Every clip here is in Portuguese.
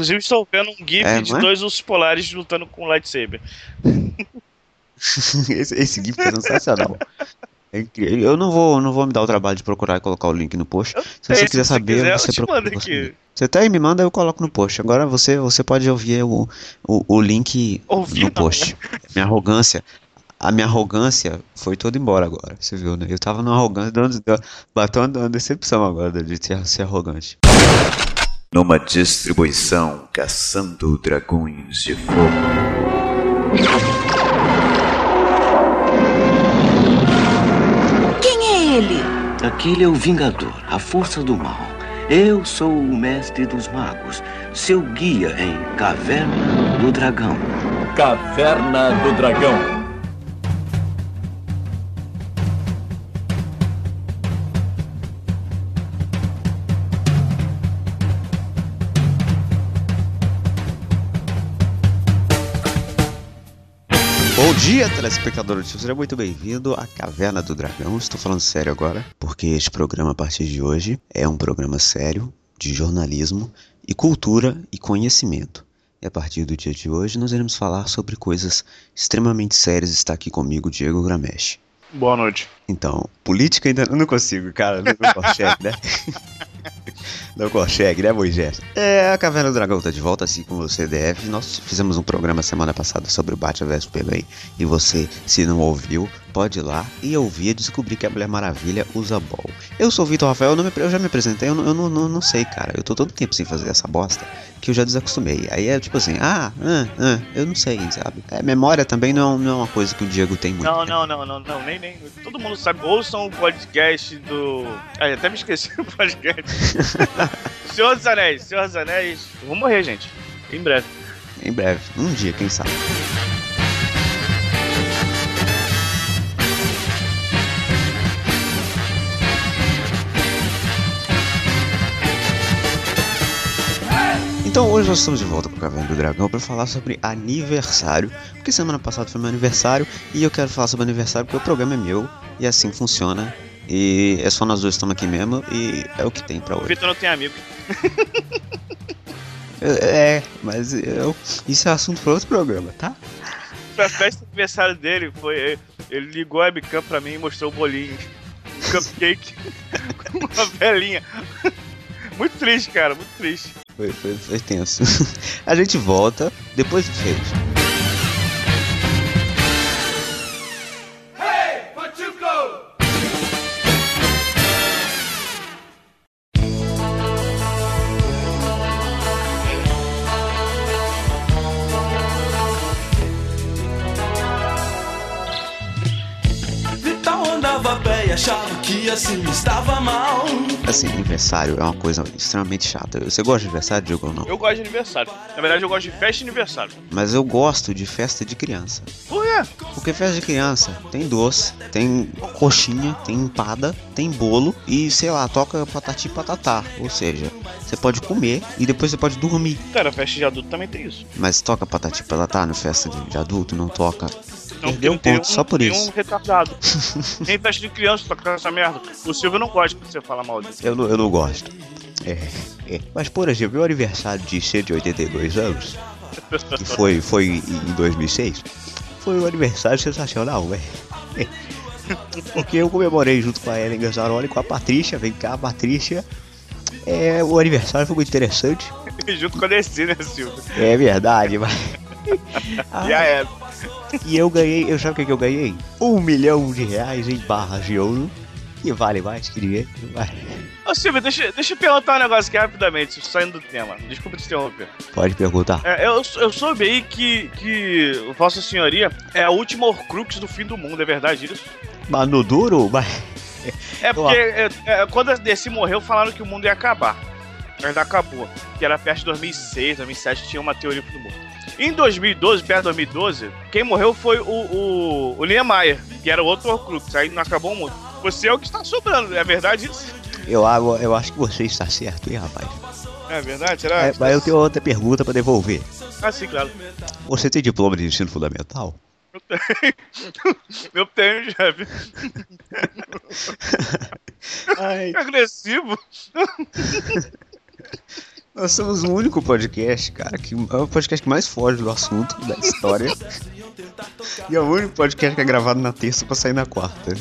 Inclusive, estou vendo um GIF É, de é? dois ursos polares lutando com um lightsaber. esse, esse GIF é sensacional. É. Eu não vou, não vou me dar o trabalho de procurar e colocar o link no post. Se você quiser saber, quiser, você procura. você-. Você tá aí, me manda, eu coloco no post. Agora você, você pode ouvir o, o, o link Ouvir, no não, post. Minha arrogância. A minha arrogância foi toda embora agora. Você viu, né? Eu tava numa arrogância, dando, dando, batendo uma decepção agora de ser, ser arrogante. Numa distribuição caçando dragões de fogo. Quem é ele? Aquele é o Vingador, a força do mal. Eu sou o mestre dos magos, seu guia em Caverna do Dragão. Caverna do Dragão. Bom dia, telespectador. Seja muito bem-vindo à Caverna do Dragão. Estou falando sério agora, porque este programa, a partir de hoje, é um programa sério de jornalismo e cultura e conhecimento. E a partir do dia de hoje, nós iremos falar sobre coisas extremamente sérias. Está aqui comigo Diego Gramesh. Boa noite. Então, política ainda não consigo, cara. Não, não consegue, né? Não consegue, né, Moisés? É, a Caverna do Dragão tá de volta, assim como você deve. Nós fizemos um programa semana passada sobre o Batman vs Superman. E você, se não ouviu, pode ir lá e ouvir e descobrir que a Mulher Maravilha usa bol. Eu sou o Vitor Rafael, eu, não me- eu já me apresentei, eu, não, eu não, não, não sei, cara. Eu tô todo tempo sem fazer essa bosta que eu já desacostumei. Aí é tipo assim, ah, ah, ah, eu não sei, sabe? É, memória também não, é não é uma coisa que o Diego tem muito. Não, né? não, não, não, não, nem, nem. Todo mundo sabe. Ouçam o podcast do. Ah, até me esqueci do podcast. Senhor dos Anéis, Senhor dos Anéis. Vou morrer, gente. Em breve. Em breve, um dia, quem sabe. Então hoje nós estamos de volta com o Caverna do Dragão para falar sobre aniversário, porque semana passada foi meu aniversário e eu quero falar sobre aniversário porque o programa é meu e assim funciona. E é só nós dois estamos aqui mesmo e é o que tem pra O hoje. Vitor não tem amigo. É, mas eu, isso é assunto para outro programa, tá? Pra festa de aniversário dele, foi. Ele ligou a webcam pra mim e mostrou o bolinho. Um cupcake com uma velhinha. Muito triste, cara, muito triste. Foi, foi, foi tenso. A gente volta depois do fecho. Assim estava mal. Assim, aniversário é uma coisa extremamente chata. Você gosta de aniversário, Diego, ou não? Eu gosto de aniversário. Na verdade, eu gosto de festa de aniversário. Mas eu gosto de festa de criança. Por quê? Porque festa de criança tem doce, tem coxinha, tem empada, tem bolo e, sei lá, toca patati e patatá. Ou seja, você pode comer e depois você pode dormir. Cara, festa de adulto também tem isso. Mas toca patati e patatá no festa de, de adulto? Não toca. Não, Perdeu um ponto só por isso. um retardado. tem festa de criança tocar essa merda. O Silvio não gosta que você fala mal disso. Eu não, eu não gosto. É, é. Mas, por exemplo, meu aniversário de 182 anos, que foi, foi em 2006, foi um aniversário sensacional, velho. Porque eu comemorei junto com a Ellen Gazzaroli com a Patrícia. Vem cá, Patrícia. É, o aniversário foi muito interessante. Junto com a DC, né, Silvio? É verdade, mas. E a Eva. E eu ganhei, eu sabe o que, que eu ganhei? Um milhão de reais em barras de ouro. E vale mais que dinheiro. Vai. Ô, Silvio, deixa, deixa eu perguntar um negócio aqui rapidamente, saindo do tema. Desculpa te interromper. Pode perguntar. É, eu, eu soube aí que, que Vossa Senhoria é a última Horcrux do fim do mundo, é verdade isso? Mas no duro, mas. É porque é, é, quando a DC morreu, falaram que o mundo ia acabar. Não acabou. Que era perto de 2006, 2007, tinha uma teoria do mundo. Em 2012, perto de 2012, quem morreu foi o, o, o Niemeyer, que era outro Horcrux. Aí não acabou o mundo. Você é o que está sobrando, é verdade isso? Eu, acho- eu acho que você está certo, hein, rapaz? É verdade? Será? É, mas eu tenho outra pergunta pra devolver. Ah, sim, claro. Você tem diploma de ensino fundamental? Eu tenho. Eu tenho, chefe. Ai. Agressivo. Nós somos o único podcast, cara, que é o podcast que mais foge do assunto da história. e é o único podcast que é gravado na terça pra sair na quarta.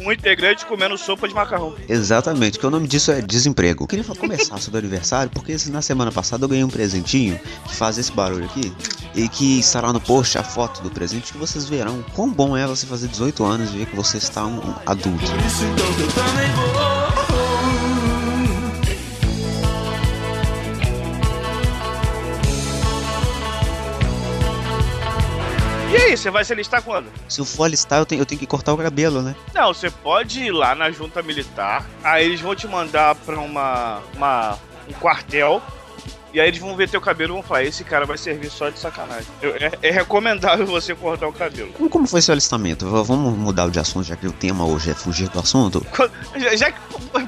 Um integrante comendo sopa de macarrão. Exatamente, que o nome disso é desemprego. Eu queria começar sobre o aniversário, porque na semana passada eu ganhei um presentinho que faz esse barulho aqui. E que estará no post a foto do presente que vocês verão quão bom é você fazer 18 anos e ver que você está um, adulto. Isso então eu também vou. Aí, você vai se alistar quando? Se eu for alistar, eu tenho, eu tenho que cortar o cabelo, né? Não, você pode ir lá na junta militar, aí eles vão te mandar pra uma, uma um quartel, e aí eles vão ver teu cabelo e vão falar, esse cara vai servir só de sacanagem. Eu- é, é recomendável você cortar o cabelo. Como, como foi seu alistamento? Vamos mudar de assunto, já que o tema hoje é fugir do assunto. Quando- já, já que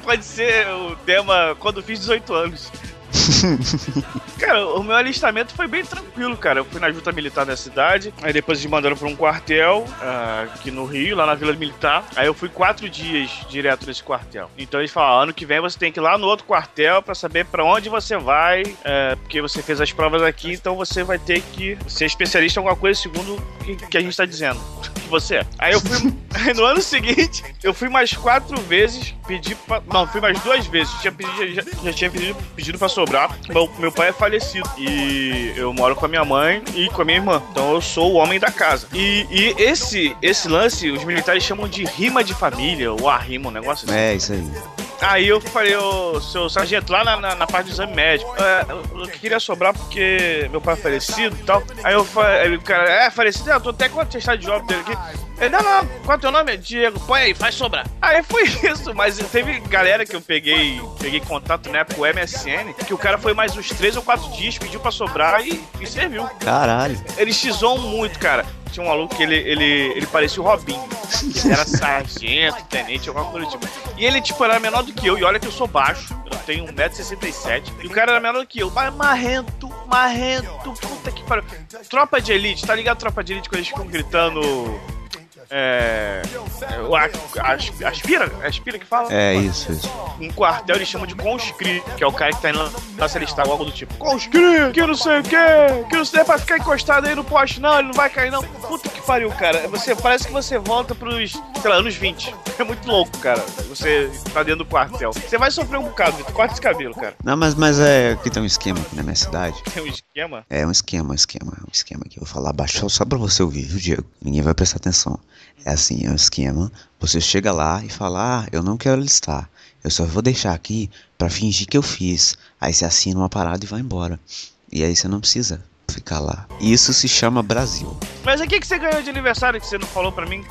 pode ser o tema quando eu fiz 18 anos. cara, o meu alistamento foi bem tranquilo, cara. Eu fui na junta militar da cidade, aí depois eles mandaram pra um quartel ah, aqui no Rio, lá na Vila Militar. Aí eu fui quatro dias direto nesse quartel. Então eles falaram: ano que vem você tem que ir lá no outro quartel pra saber pra onde você vai, eh, porque você fez as provas aqui, então você vai ter que ser especialista em alguma coisa segundo o que, que a gente tá dizendo que você. Aí eu fui. aí no ano seguinte, eu fui mais quatro vezes pedir pra. Não, fui mais duas vezes. Tinha pedido, já, já tinha pedido, pedido pra sobrar. Meu, meu pai é falecido. E eu moro com a minha mãe e com a minha irmã. Então eu sou o homem da casa. E, e esse, esse lance, os militares chamam de rima de família, ou arrima, um negócio assim. É, isso aí. Aí eu falei, ô, seu sargento, lá na, na, na parte do exame médico, é, eu, eu queria sobrar porque meu pai é falecido e tal. Aí eu falei, o cara, é falecido? Eu tô até com o atestado de óbito dele aqui. Ele, não, não, qual é teu nome? Diego, põe aí, faz sobrar. Aí foi isso, mas teve galera que eu peguei, peguei contato na época, o MSN, que o cara foi mais uns três ou quatro dias, pediu pra sobrar e, e serviu. Caralho. Eles te zoam muito, cara. Tinha um maluco que ele, ele, ele parecia o Robinho. Ele era sargento, tenente, alguma coisa do tipo. E ele, tipo, era menor do que eu. E olha que eu sou baixo. Eu tenho 1,67m. E o cara era menor do que eu. Mas marrento, marrento. Puta que pariu. Tropa de elite, tá ligado? Tropa de elite quando eles ficam gritando. É. a- as- Aspira? É aspira que fala? É isso, isso. um quartel eles chamam de conscri, que é o cara que tá indo lá se alistar, algo do tipo. Conscri, que não sei o que, que não sei, é pra ficar encostado aí no poste, não, ele não vai cair não. Puta pariu, cara. Você, parece que você volta pros, sei lá, anos 20. É muito louco, cara. Você tá dentro do quartel. Você vai sofrer um bocado, Vitor. Corta esse cabelo, cara. Não, mas, mas é que tem um esquema aqui na minha cidade. Tem um esquema. É um esquema, um esquema, um esquema que eu vou falar baixo só pra você ouvir, viu, Diego? Ninguém vai prestar atenção. É assim, é um esquema. Você chega lá e fala, ah, eu não quero listar. Eu só vou deixar aqui pra fingir que eu fiz. Aí você assina uma parada e vai embora. E aí você não precisa ficar lá. Isso se chama Brasil. Mas o que, que você ganhou de aniversário que você não falou pra mim?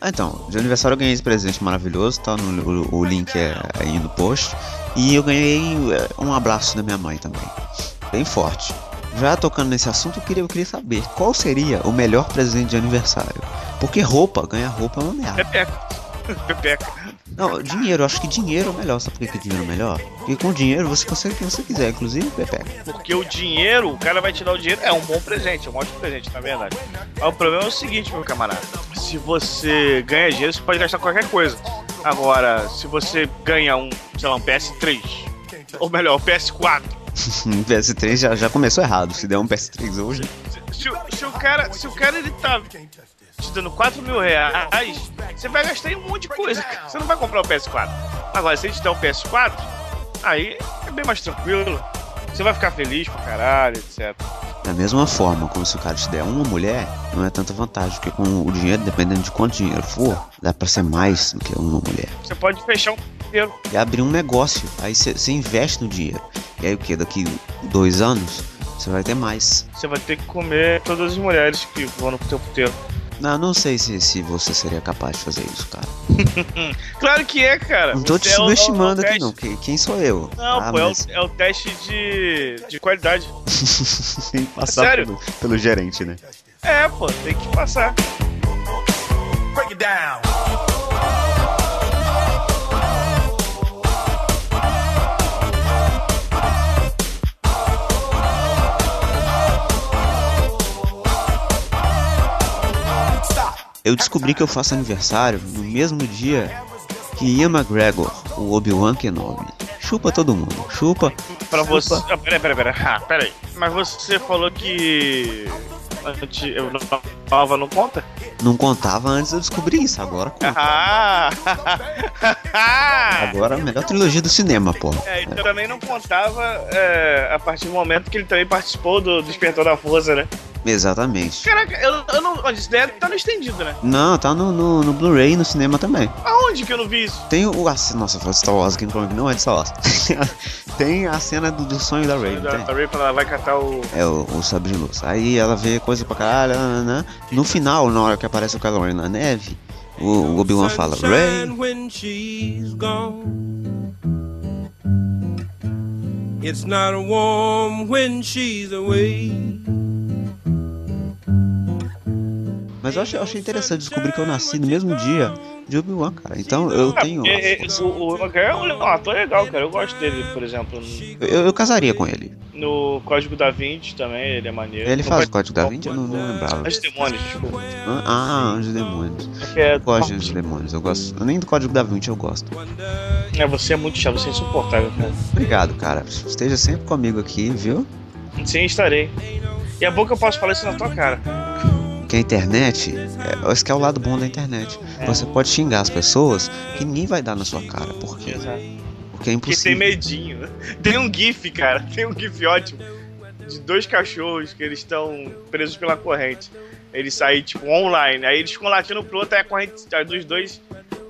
Ah, então, de aniversário eu ganhei esse presente maravilhoso, tá? No, o, o link é aí no post. E eu ganhei é, um abraço da minha mãe também. Bem forte. Já tocando nesse assunto, eu queria, eu queria saber qual seria o melhor presente de aniversário. Porque roupa, ganhar roupa é uma merda. Pepeca. Pepeca. Não, dinheiro, eu acho que dinheiro é melhor. Sabe por que, que dinheiro é melhor? Porque com dinheiro você consegue o que você quiser, inclusive Pepeca. Porque o dinheiro, o cara vai te dar o dinheiro, é um bom presente, é um ótimo presente, na verdade. Mas o problema é o seguinte, meu camarada. Se você ganha dinheiro, você pode gastar qualquer coisa. Agora, se você ganha um, sei lá, um PS3, ou melhor, um PS4, O PS3 já, já começou errado. Se der um PS3 hoje. se, o- se o cara, se o cara ele tá te dando 4 mil reais, você vai gastar em um monte de coisa. Você não vai comprar o PS4. Agora, se ele te der um PS4, aí é bem mais tranquilo. Você vai ficar feliz pra caralho, etc. Da mesma forma, como se o cara te der uma mulher, não é tanta vantagem, porque com o dinheiro, dependendo de quanto dinheiro for, dá pra ser mais do que uma mulher. Você pode fechar um inteiro. E abrir um negócio, aí você investe no dinheiro. E aí o que? Daqui dois anos, você vai ter mais. Você vai ter que comer todas as mulheres que vão no teu puteiro. Não, não sei se, se você seria capaz de fazer isso, cara. Claro que é, cara. Não tô te Você é o- subestimando é o aqui, não. Que- Quem sou eu? Não, Ah, pô, é, mas o, é o teste de, de qualidade. tem que passar Sério? pelo, pelo gerente, né? É, pô, tem que passar. Break it down. Eu descobri que eu faço aniversário no mesmo dia que Ian McGregor, o Obi-Wan Kenobi. Chupa todo mundo. Chupa. Pra chupa. você. Ah, peraí, peraí, peraí. Ah, peraí. Mas você falou que. Antes, eu não nova não conta? Não contava antes eu descobrir isso. Agora conta. Ah! Agora a melhor trilogia do cinema, porra. É, então também não contava é, a partir do momento que ele também participou do Despertar da Força, né? Exatamente. Caraca, eu, eu não. Onde isso daí tá no estendido, né? Não, tá no, no, no Blu-ray e no cinema também. Aonde que eu não vi isso? Tem o. a- Nossa, falou Star Wars aqui no que não é de Star Wars. tem a cena do, do sonho da Ray, não A tem? Ray ela vai catar o. É o, o sabre de luz. Aí ela vê coisa pra caralho. nananã. No final, na hora que aparece o Kylo Ren na neve, o, o Obi-Wan fala: Ray. It's not warm when she's away. Mas eu achei, eu achei interessante descobrir que eu nasci no mesmo dia de Obi-Wan, cara. Então eu tenho. É, é, o, o Ivan é um ator legal, cara. Eu gosto dele, por exemplo. no- Eu, eu casaria com ele. No Código da Vinci também, ele é maneiro. Ele faz o Código da Vinci? Eu não, não Ah, lembrava. Os demônios, desculpa. Ah, Ah, Anjos Demônios. É, Eu gosto de Anjos Demônios. Eu gosto. Nem do Código da Vinci eu gosto. é, você é muito chato, você é insuportável, cara. Obrigado, cara. Esteja sempre comigo aqui, viu? Sim, estarei. E é bom que eu posso falar isso na tua cara. Que a internet, é, esse que é o lado bom da internet. Você pode xingar as pessoas que ninguém vai dar na sua cara. Por quê? Porque é Que tem impossível. medinho. Tem um GIF, cara. Tem um GIF ótimo. De dois cachorros que eles estão presos pela corrente. Eles saem, tipo, online. Aí eles ficam latindo pro outro, aí a corrente dos dois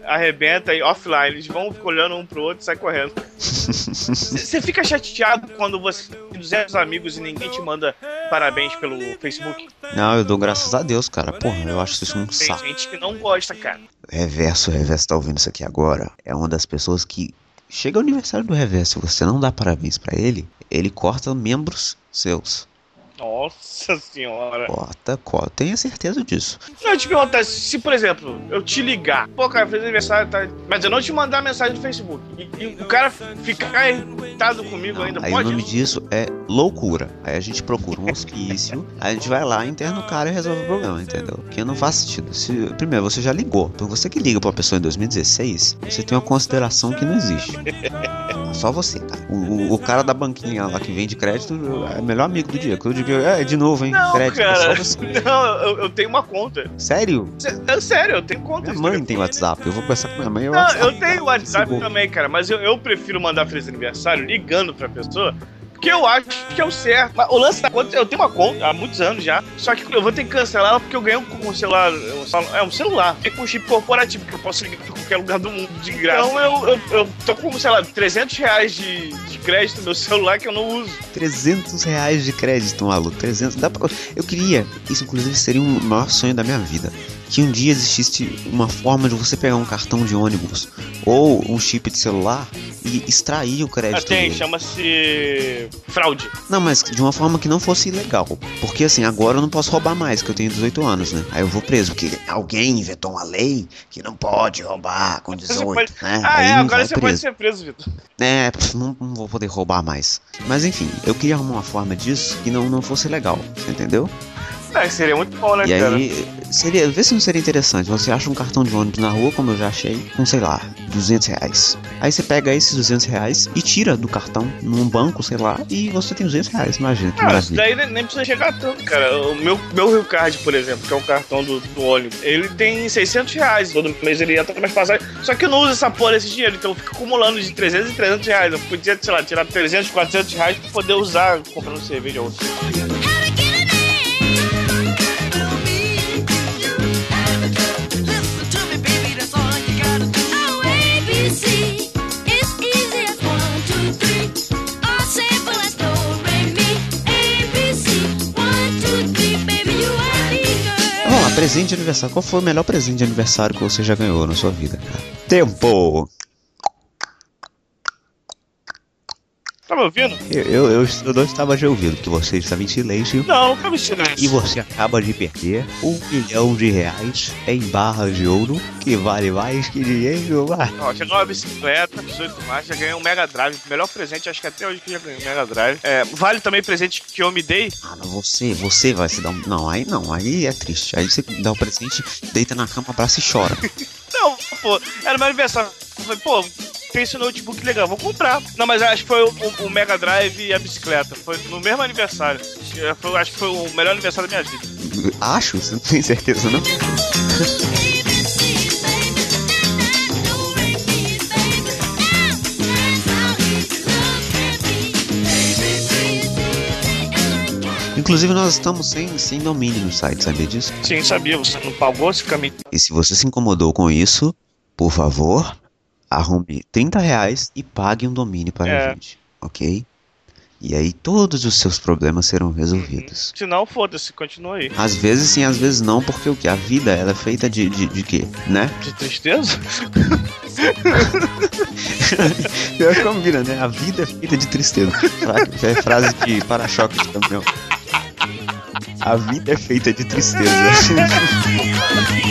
arrebenta e offline. Eles vão olhando um pro outro e saem correndo. Você fica chateado quando você tem 200 amigos e ninguém te manda parabéns pelo Facebook? Não, eu dou graças a Deus, cara. Porra, eu acho isso um Tem saco. gente que não gosta, cara. Reverso, o Reverso tá ouvindo isso aqui agora. É uma das pessoas que. Chega o aniversário do Reverso, se você não dá parabéns pra ele, ele corta membros seus. Nossa senhora. Corta, corta. Tenha certeza disso. Não, eu te perguntar, se por exemplo, eu te ligar, pô, cara, fez aniversário, tá... mas eu não te mandar mensagem no Facebook, e, e o cara ficar irritado comigo ainda, Aí pode? o nome disso é loucura. Aí a gente procura um hospício, aí a gente vai lá, interna o cara e resolve o problema, entendeu? Porque não faz sentido. Se, primeiro, você já ligou. Então você que liga pra uma pessoa em 2016, você tem uma consideração que não existe. Só você, cara. O, o, o cara da banquinha lá que vende crédito é o melhor amigo do dia. Dia, é, de novo, hein? Não, é cara. Não, eu, eu tenho uma conta. Sério? Sé- É sério, eu tenho conta. Minha mãe tem WhatsApp. Eu vou conversar com minha mãe. é Não, WhatsApp, eu tenho. WhatsApp também, cara, mas eu, eu prefiro mandar feliz aniversário ligando pra pessoa. Porque eu acho que é o certo. Mas o lance da conta, eu tenho uma conta há muitos anos já. Só que eu vou ter que cancelar ela porque eu ganhei um, um celular. um é um celular. É com chip corporativo, que eu posso ligar pra qualquer lugar do mundo de graça. Então eu, eu, eu tô com, sei lá, 300 reais de, de crédito no meu celular que eu não uso. 300 reais de crédito, maluco. 300. Dá pra... Eu queria. Isso, inclusive, seria um maior sonho da minha vida. Que um dia existisse uma forma de você pegar um cartão de ônibus ou um chip de celular e extrair o Ah, crédito. tem, dele. chama-se fraude. Não, mas de uma forma que não fosse ilegal. Porque assim, agora eu não posso roubar mais, que eu tenho 18 anos, né? Aí eu vou preso, porque alguém inventou uma lei que não pode roubar com 18, pode- né? Ah, Aí é, agora você pode preso. ser preso, Vitor. É, não, não vou poder roubar mais. Mas enfim, eu queria arrumar uma forma disso que não, não fosse legal, entendeu? É, seria muito bom, né, E cara? aí, seria, vê se não seria interessante. Você acha um cartão de ônibus na rua, como eu já achei, com sei lá, 200 reais. Aí você pega esses 200 reais e tira do cartão num banco, sei lá, e você tem 200 reais. Imagina que Ah, isso daí nem- precisa chegar tanto, cara. O meu, meu Rio Card, por exemplo, que é o cartão do, do ônibus, ele tem 600 reais. Todo mês ele entra mais passagem. Só que eu não uso essa porra desse dinheiro, então eu fico acumulando de 300 em 300 reais. Eu podia, sei lá, tirar 300, 400 reais pra poder usar comprando cerveja ou outro. Presente de aniversário. Qual foi o melhor presente de aniversário que você já ganhou na sua vida, cara? Tempo! Tá me ouvindo? Eu, eu, eu, eu não estava te ouvindo, porque você estava em silêncio. Não, nunca me silêncio. E você acaba de perder um milhão de reais em barras de ouro, que vale mais que dinheiro. Ó, chegou uma bicicleta, 18 marchas, já ganhei um Mega Drive. Melhor presente, acho que até hoje que já ganhei um Mega Drive. É, vale também presente que eu me dei. Ah, não, você, você vai se dar um. Não, aí não, aí é triste. Aí você dá o presente, deita na cama, abraça e chora. Não, pô, era meu aniversário. Eu falei, pô, esse notebook legal, vou comprar. Não, mas acho que foi o, o- o Mega Drive e a bicicleta. Foi no mesmo aniversário. Foi- acho que foi o melhor aniversário da minha vida. Acho, você não tem certeza, não? Inclusive, nós estamos sem, sem domínio no site, sabia disso? Sim, sabia, você não pagou esse caminho. E se você se incomodou com isso, por favor, arrume 30 reais e pague um domínio para É. a gente, ok? E aí todos os seus problemas serão resolvidos. Se não, foda-se, continua aí. Às vezes sim, às vezes não, porque o que? A vida, ela é feita de, de, de quê? Né? De tristeza? Pior que combina, né? A vida é feita de tristeza. É frase de para-choque de caminhão. A vida é feita de tristeza.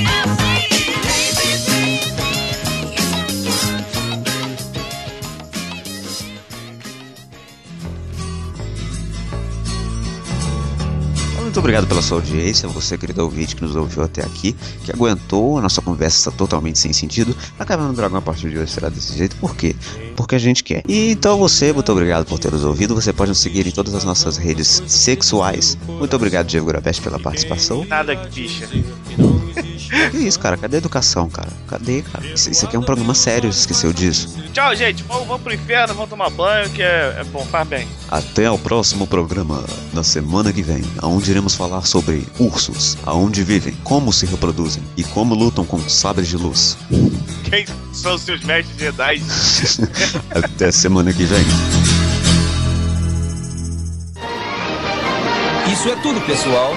Muito obrigado pela sua audiência, você querido ouvinte que nos ouviu até aqui, que aguentou a nossa conversa totalmente sem sentido. A Caverna do Dragão a partir de hoje será desse jeito, por quê? Porque a gente quer. E então você, muito obrigado por ter nos ouvido. Você pode nos seguir em todas as nossas redes sexuais. Muito obrigado, Diego Gurabeste, pela participação. Nada, bicha. Que isso, cara? Cadê a educação, cara? Cadê, cara? Isso, isso aqui é um programa sério, você esqueceu disso. Tchau, gente. Vamos, vamos pro inferno, vamos tomar banho, que é, é bom, faz bem. Até o próximo programa, na semana que vem, onde iremos falar sobre ursos, aonde vivem, como se reproduzem e como lutam com sabres de luz. Quem são seus mestres Jedi? Até semana que vem. Isso é tudo, pessoal.